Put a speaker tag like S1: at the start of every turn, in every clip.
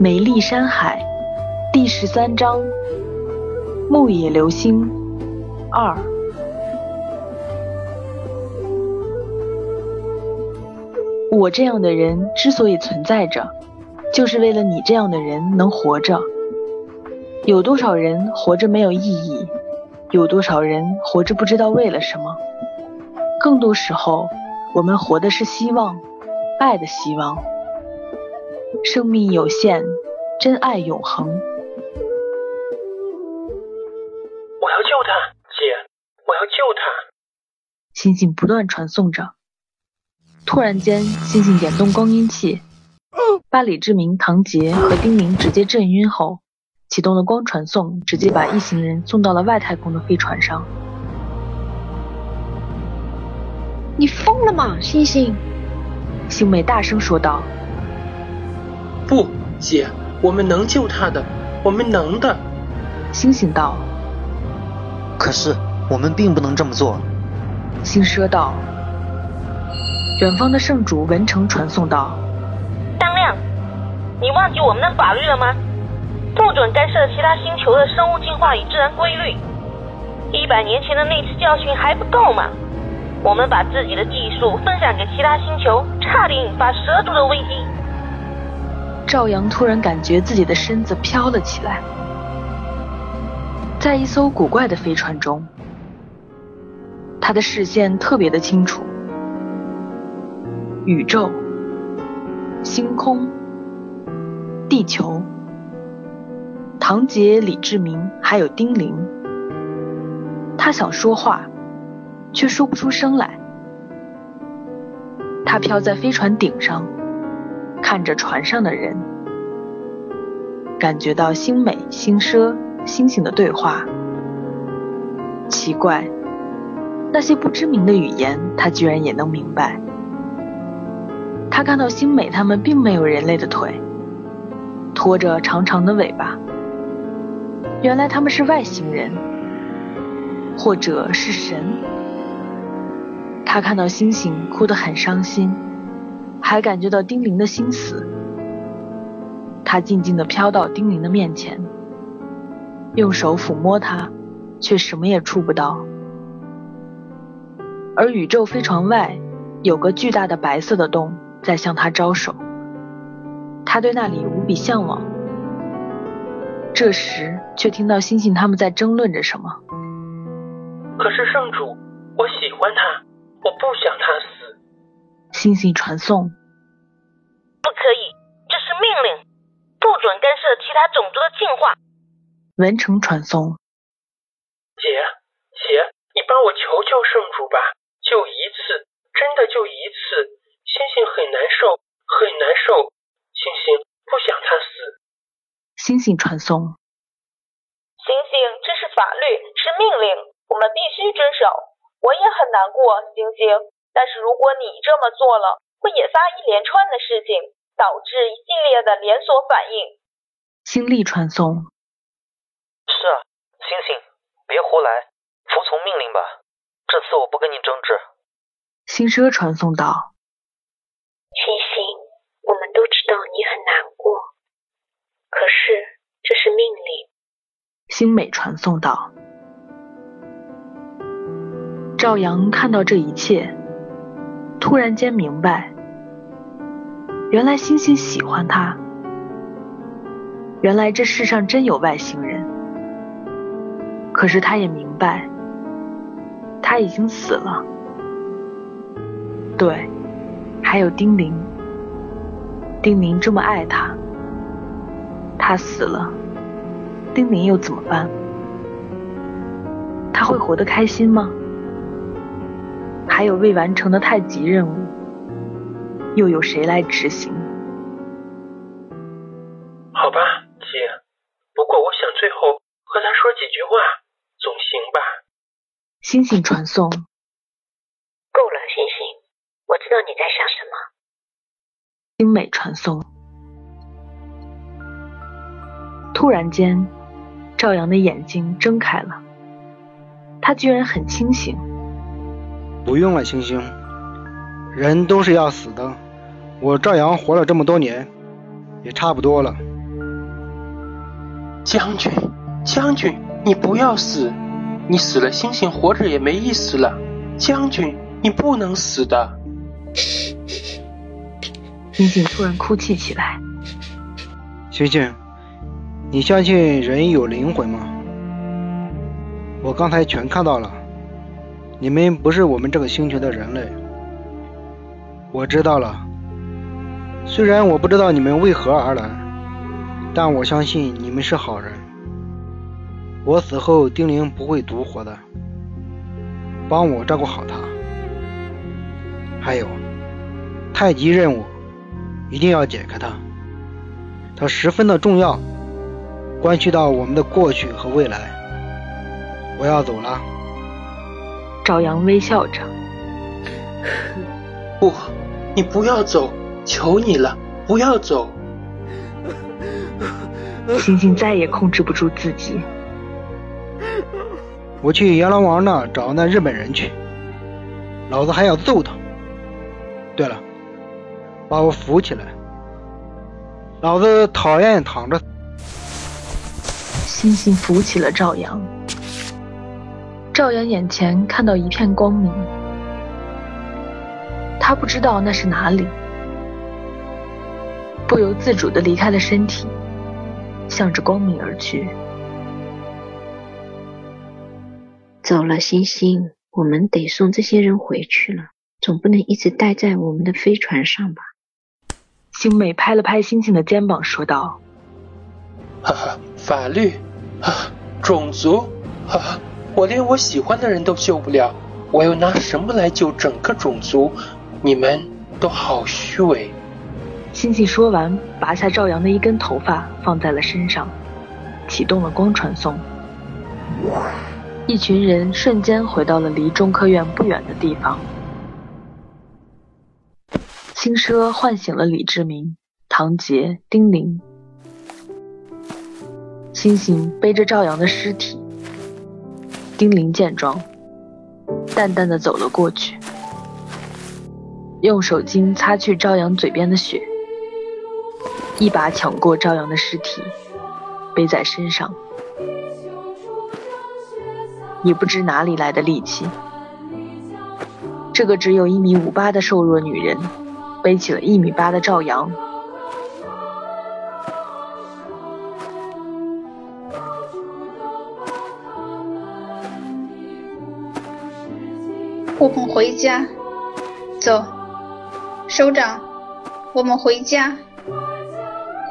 S1: 美丽山海第十三章：牧野流星二。我这样的人之所以存在着，就是为了你这样的人能活着。有多少人活着没有意义？有多少人活着不知道为了什么？更多时候，我们活的是希望，爱的希望。生命有限，真爱永恒。我
S2: 要救他，姐，我要救他。
S1: 星星不断传送着。突然间，星星点动光阴器，把李志明、唐杰和丁宁直接震晕后，启动了光传送，直接把一行人送到了外太空的飞船上。
S3: 你疯了吗，星星？
S1: 星美大声说道。
S2: 不，姐，我们能救他的，我们能的。
S1: 星星道。
S4: 可是我们并不能这么做。
S1: 星奢道。远方的圣主文成传送道。
S5: 当亮，你忘记我们的法律了吗？不准干涉其他星球的生物进化与自然规律。一百年前的那次教训还不够吗？我们把自己的技术分享给其他星球，差点引发蛇族的危机。
S1: 赵阳突然感觉自己的身子飘了起来，在一艘古怪的飞船中，他的视线特别的清楚，宇宙、星空、地球、唐杰、李志明还有丁玲，他想说话，却说不出声来。他飘在飞船顶上。看着船上的人，感觉到星美、星奢、星星的对话。奇怪，那些不知名的语言，他居然也能明白。他看到星美他们并没有人类的腿，拖着长长的尾巴。原来他们是外星人，或者是神。他看到星星哭得很伤心。还感觉到丁玲的心思，他静静地飘到丁玲的面前，用手抚摸她，却什么也触不到。而宇宙飞船外有个巨大的白色的洞在向他招手，他对那里无比向往。这时却听到星星他们在争论着什么。
S2: 可是圣主，我喜欢他，我不想他死。
S1: 星星传送。
S5: 不可以，这是命令，不准干涉其他种族的进化。
S1: 文成传送。
S2: 姐，姐，你帮我求求圣主吧，就一次，真的就一次。星星很难受，很难受。星星不想他死。
S1: 星星传送。
S5: 星星，这是法律，是命令，我们必须遵守。我也很难过，星星。但是如果你这么做了，会引发一连串的事情，导致一系列的连锁反应。
S1: 心力传送。
S4: 是啊，星星，别胡来，服从命令吧。这次我不跟你争执。
S1: 星奢传送到。
S3: 星星，我们都知道你很难过，可是这是命令。
S1: 星美传送到。赵阳看到这一切。突然间明白，原来星星喜欢他，原来这世上真有外星人。可是他也明白，他已经死了。对，还有丁玲，丁玲这么爱他，他死了，丁玲又怎么办？他会活得开心吗？还有未完成的太极任务，又有谁来执行？
S2: 好吧，姐。不过我想最后和他说几句话，总行吧？
S1: 星星传送。
S3: 够了，星星，我知道你在想什么。
S1: 精美传送。突然间，赵阳的眼睛睁开了，他居然很清醒。
S6: 不用了，星星，人都是要死的。我赵阳活了这么多年，也差不多了。
S2: 将军，将军，你不要死！你死了，星星活着也没意思了。将军，你不能死的！
S1: 星星突然哭泣起来。
S6: 星星，你相信人有灵魂吗？我刚才全看到了，你们不是我们这个星球的人类。我知道了，虽然我不知道你们为何而来，但我相信你们是好人。我死后，丁玲不会独活的，帮我照顾好她。还有，太极任务一定要解开它，它十分的重要，关系到我们的过去和未来。我要走了。
S1: 赵阳微笑着。
S2: 不，你不要走，求你了，不要走。
S1: 星星再也控制不住自己。
S6: 我去阎罗王那找那日本人去，老子还要揍他。对了，把我扶起来，老子讨厌躺着。
S1: 星星扶起了赵阳，赵阳眼前看到一片光明，他不知道那是哪里，不由自主的离开了身体，向着光明而去。
S3: 走了，星星，我们得送这些人回去了，总不能一直待在我们的飞船上吧？
S1: 星美拍了拍星星的肩膀，说道：“
S2: 哈哈，法律，哈哈，种族，哈哈，我连我喜欢的人都救不了，我又拿什么来救整个种族？你们都好虚伪。”
S1: 星星说完，拔下赵阳的一根头发放在了身上，启动了光传送。一群人瞬间回到了离中科院不远的地方。轻奢唤醒了李志明、唐杰、丁玲。星星背着赵阳的尸体。丁玲见状，淡淡的走了过去，用手巾擦去赵阳嘴边的血，一把抢过赵阳的尸体，背在身上。也不知哪里来的力气，这个只有一米五八的瘦弱女人，背起了一米八的赵阳。
S7: 我们回家，走，首长，我们回家，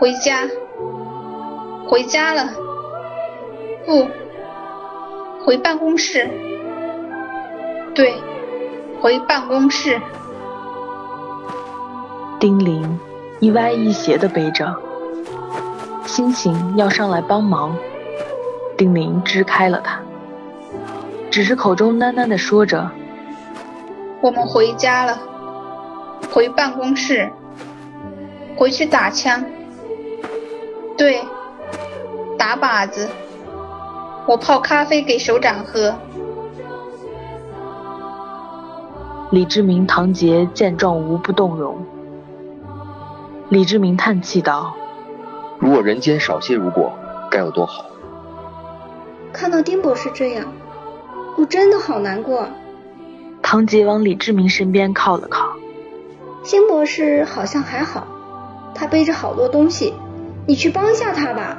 S7: 回家，回家了，不。回办公室，对，回办公室。
S1: 丁玲一歪一斜的背着，星星要上来帮忙，丁玲支开了他，只是口中喃喃的说着：“
S7: 我们回家了，回办公室，回去打枪，对，打靶子。”我泡咖啡给首长喝。
S1: 李志明、唐杰见状无不动容。李志明叹气道：“
S8: 如果人间少些如果，该有多好。”
S9: 看到丁博士这样，我真的好难过。
S1: 唐杰往李志明身边靠了靠。
S9: 辛博士好像还好，他背着好多东西，你去帮一下他吧。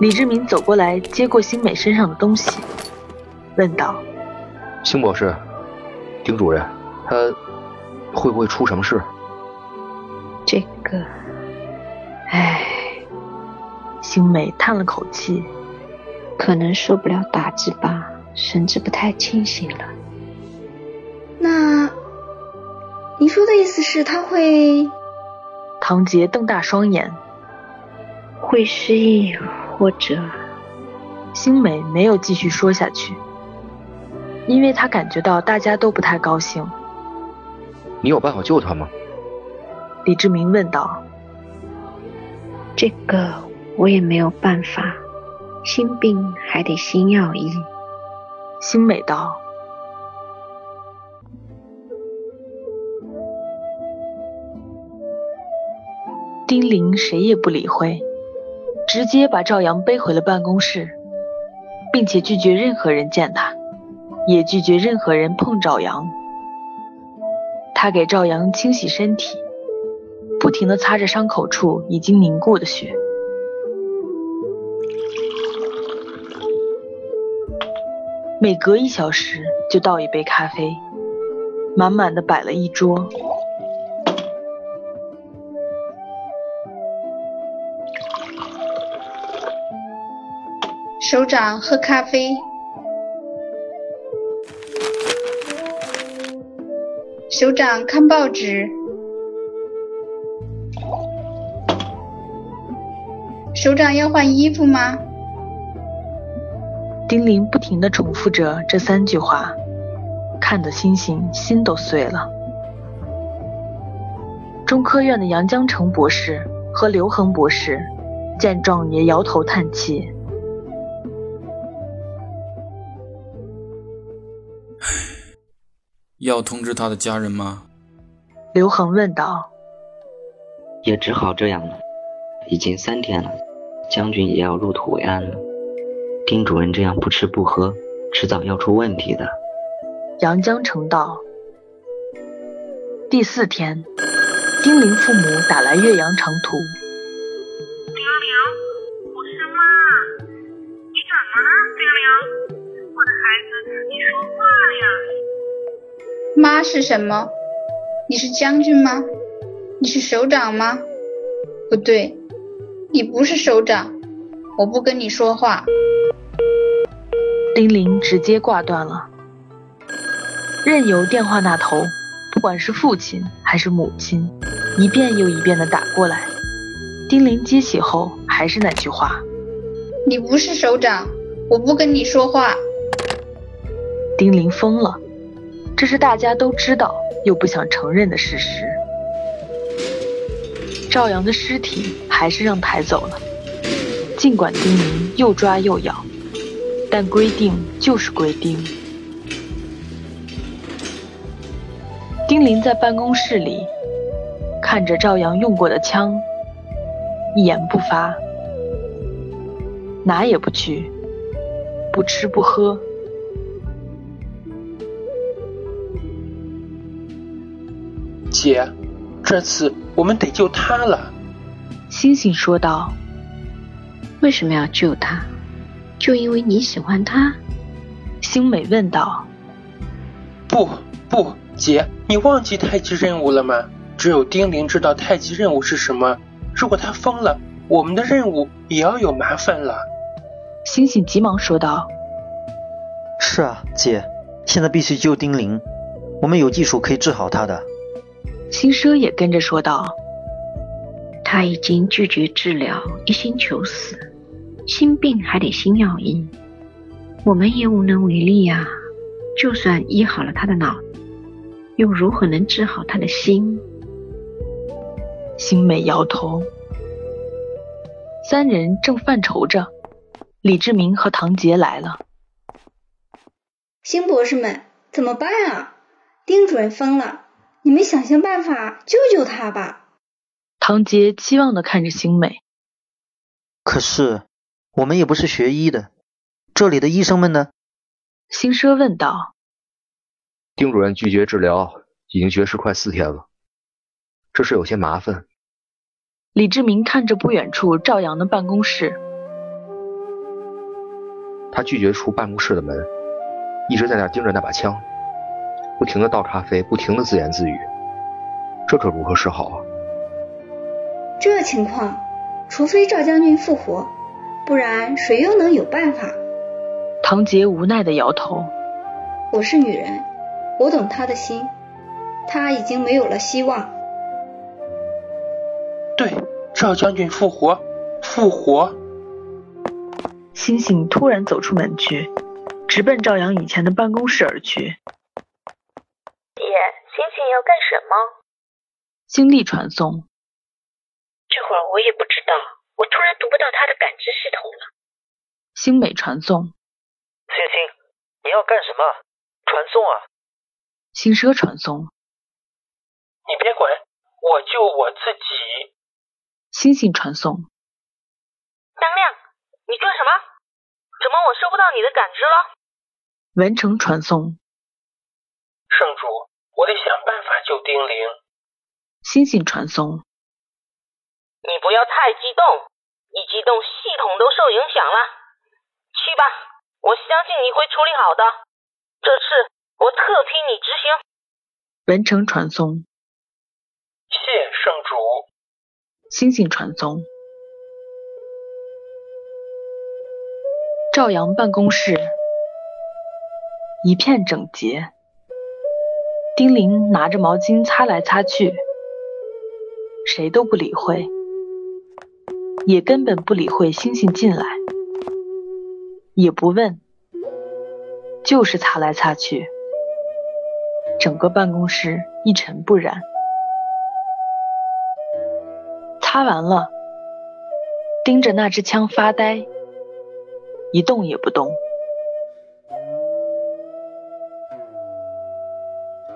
S1: 李志明走过来，接过星美身上的东西，问道：“
S8: 星博士，丁主任，他会不会出什么事？”
S3: 这个，唉，
S1: 星美叹了口气，
S3: 可能受不了打击吧，神志不太清醒了。
S9: 那，你说的意思是他会？
S1: 唐杰瞪大双眼，
S3: 会失忆。或者，
S1: 星美没有继续说下去，因为她感觉到大家都不太高兴。
S8: 你有办法救他吗？
S1: 李志明问道。
S3: 这个我也没有办法，心病还得心药医。
S1: 星美道。丁玲谁也不理会。直接把赵阳背回了办公室，并且拒绝任何人见他，也拒绝任何人碰赵阳。他给赵阳清洗身体，不停地擦着伤口处已经凝固的血。每隔一小时就倒一杯咖啡，满满的摆了一桌。
S7: 首长喝咖啡，首长看报纸，首长要换衣服吗？
S1: 丁玲不停地重复着这三句话，看得星星心都碎了。中科院的杨江成博士和刘恒博士见状也摇头叹气。
S10: 要通知他的家人吗？
S1: 刘恒问道。
S11: 也只好这样了。已经三天了，将军也要入土为安了。丁主任这样不吃不喝，迟早要出问题的。
S1: 阳江城道。第四天，丁玲父母打来岳阳长途。
S5: 丁玲，我是妈，你怎么了，丁玲？我的孩子，你说话呀！
S7: 妈是什么？你是将军吗？你是首长吗？不对，你不是首长，我不跟你说话。
S1: 丁玲直接挂断了，任由电话那头，不管是父亲还是母亲，一遍又一遍的打过来。丁玲接起后，还是那句话：
S7: 你不是首长，我不跟你说话。
S1: 丁玲疯了。这是大家都知道又不想承认的事实。赵阳的尸体还是让抬走了，尽管丁玲又抓又咬，但规定就是规定。丁玲在办公室里看着赵阳用过的枪，一言不发，哪也不去，不吃不喝。
S2: 姐，这次我们得救他了。
S1: 星星说道：“
S3: 为什么要救他？就因为你喜欢他？”
S1: 星美问道。
S2: “不不，姐，你忘记太极任务了吗？只有丁玲知道太极任务是什么。如果他疯了，我们的任务也要有麻烦了。”
S1: 星星急忙说道：“
S12: 是啊，姐，现在必须救丁玲，我们有技术可以治好他的。”
S1: 星奢也跟着说道：“
S3: 他已经拒绝治疗，一心求死。心病还得心药医，我们也无能为力呀。就算医好了他的脑，又如何能治好他的心？”
S1: 星美摇头。三人正犯愁着，李志明和唐杰来了。
S9: 星博士们，怎么办啊？丁主任疯了。你们想想办法救救他吧。
S1: 唐杰期望的看着星美。
S12: 可是我们也不是学医的，这里的医生们呢？
S1: 星奢问道。
S8: 丁主任拒绝治疗，已经绝食快四天了，这事有些麻烦。
S1: 李志明看着不远处赵阳的办公室。
S8: 他拒绝出办公室的门，一直在那盯着那把枪。不停的倒咖啡，不停的自言自语，这可如何是好啊？
S9: 这情况，除非赵将军复活，不然谁又能有办法？
S1: 唐杰无奈的摇头。
S9: 我是女人，我懂他的心，他已经没有了希望。
S2: 对，赵将军复活，复活。
S1: 星星突然走出门去，直奔赵阳以前的办公室而去。
S5: 星星要干什么？
S1: 星力传送。
S3: 这会儿我也不知道，我突然读不到他的感知系统了。
S1: 星美传送。
S4: 星星，你要干什么？传送啊！
S1: 星奢传送。
S2: 你别管，我救我自己。
S1: 星星传送。
S5: 张亮，你干什么？怎么我收不到你的感知了？
S1: 文成传送。
S2: 圣主，我得想办法救丁玲。
S1: 星星传送。
S5: 你不要太激动，一激动系统都受影响了。去吧，我相信你会处理好的。这次我特批你执行。
S1: 文成传送。
S2: 谢圣主。
S1: 星星传送。赵阳办公室一片整洁，丁玲拿着毛巾擦来擦去，谁都不理会，也根本不理会星星进来，也不问，就是擦来擦去，整个办公室一尘不染。擦完了，盯着那支枪发呆。一动也不动。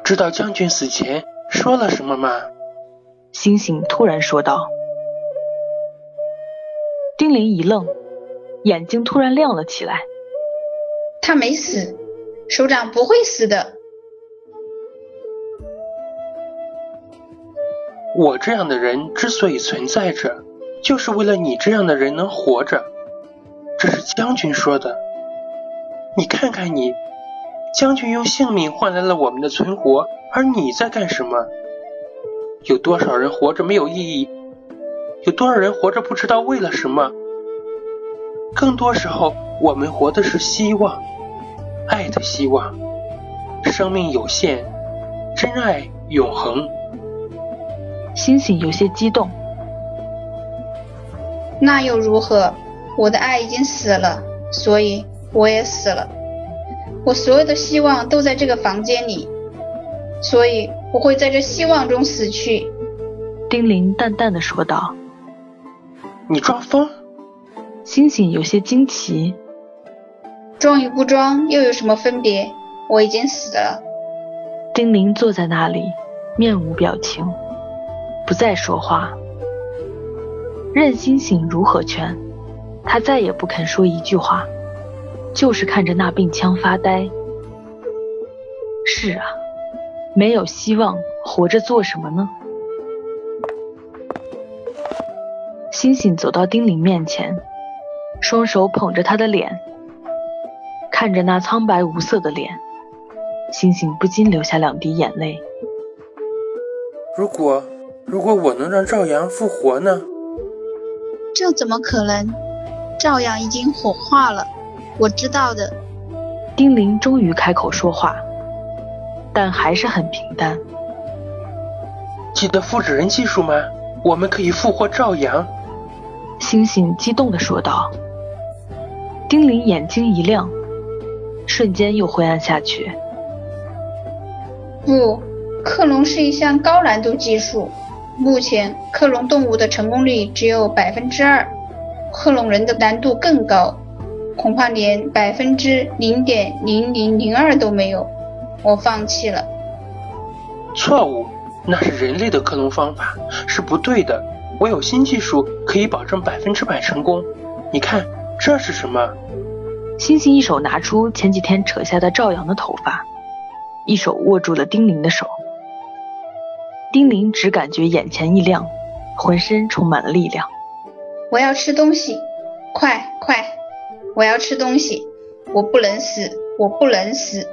S2: 知道将军死前说了什么吗？
S1: 星星突然说道。丁玲一愣，眼睛突然亮了起来。
S7: 他没死，首长不会死的。
S2: 我这样的人之所以存在着，就是为了你这样的人能活着。这是将军说的，你看看你，将军用性命换来了我们的存活，而你在干什么？有多少人活着没有意义？有多少人活着不知道为了什么？更多时候，我们活的是希望，爱的希望。生命有限，真爱永恒。
S1: 星星有些激动。
S7: 那又如何？我的爱已经死了，所以我也死了。我所有的希望都在这个房间里，所以我会在这希望中死去。
S1: 丁玲淡淡的说道。
S2: 你装疯？
S1: 星星有些惊奇。
S7: 装与不装又有什么分别？我已经死了。
S1: 丁玲坐在那里，面无表情，不再说话，任星星如何劝。他再也不肯说一句话，就是看着那病枪发呆。是啊，没有希望，活着做什么呢？星星走到丁玲面前，双手捧着他的脸，看着那苍白无色的脸，星星不禁流下两滴眼泪。
S2: 如果，如果我能让赵阳复活呢？
S7: 这怎么可能？赵阳已经火化了，我知道的。
S1: 丁玲终于开口说话，但还是很平淡。
S2: 记得复制人技术吗？我们可以复活赵阳。
S1: 星星激动地说道。丁玲眼睛一亮，瞬间又灰暗下去。
S7: 不，克隆是一项高难度技术，目前克隆动物的成功率只有百分之二。克隆人的难度更高，恐怕连百分之零点零零零二都没有。我放弃了。
S2: 错误，那是人类的克隆方法，是不对的。我有新技术，可以保证百分之百成功。你看，这是什么？
S1: 星星一手拿出前几天扯下的赵阳的头发，一手握住了丁玲的手。丁玲只感觉眼前一亮，浑身充满了力量。
S7: 我要吃东西，快快！我要吃东西，我不能死，我不能死。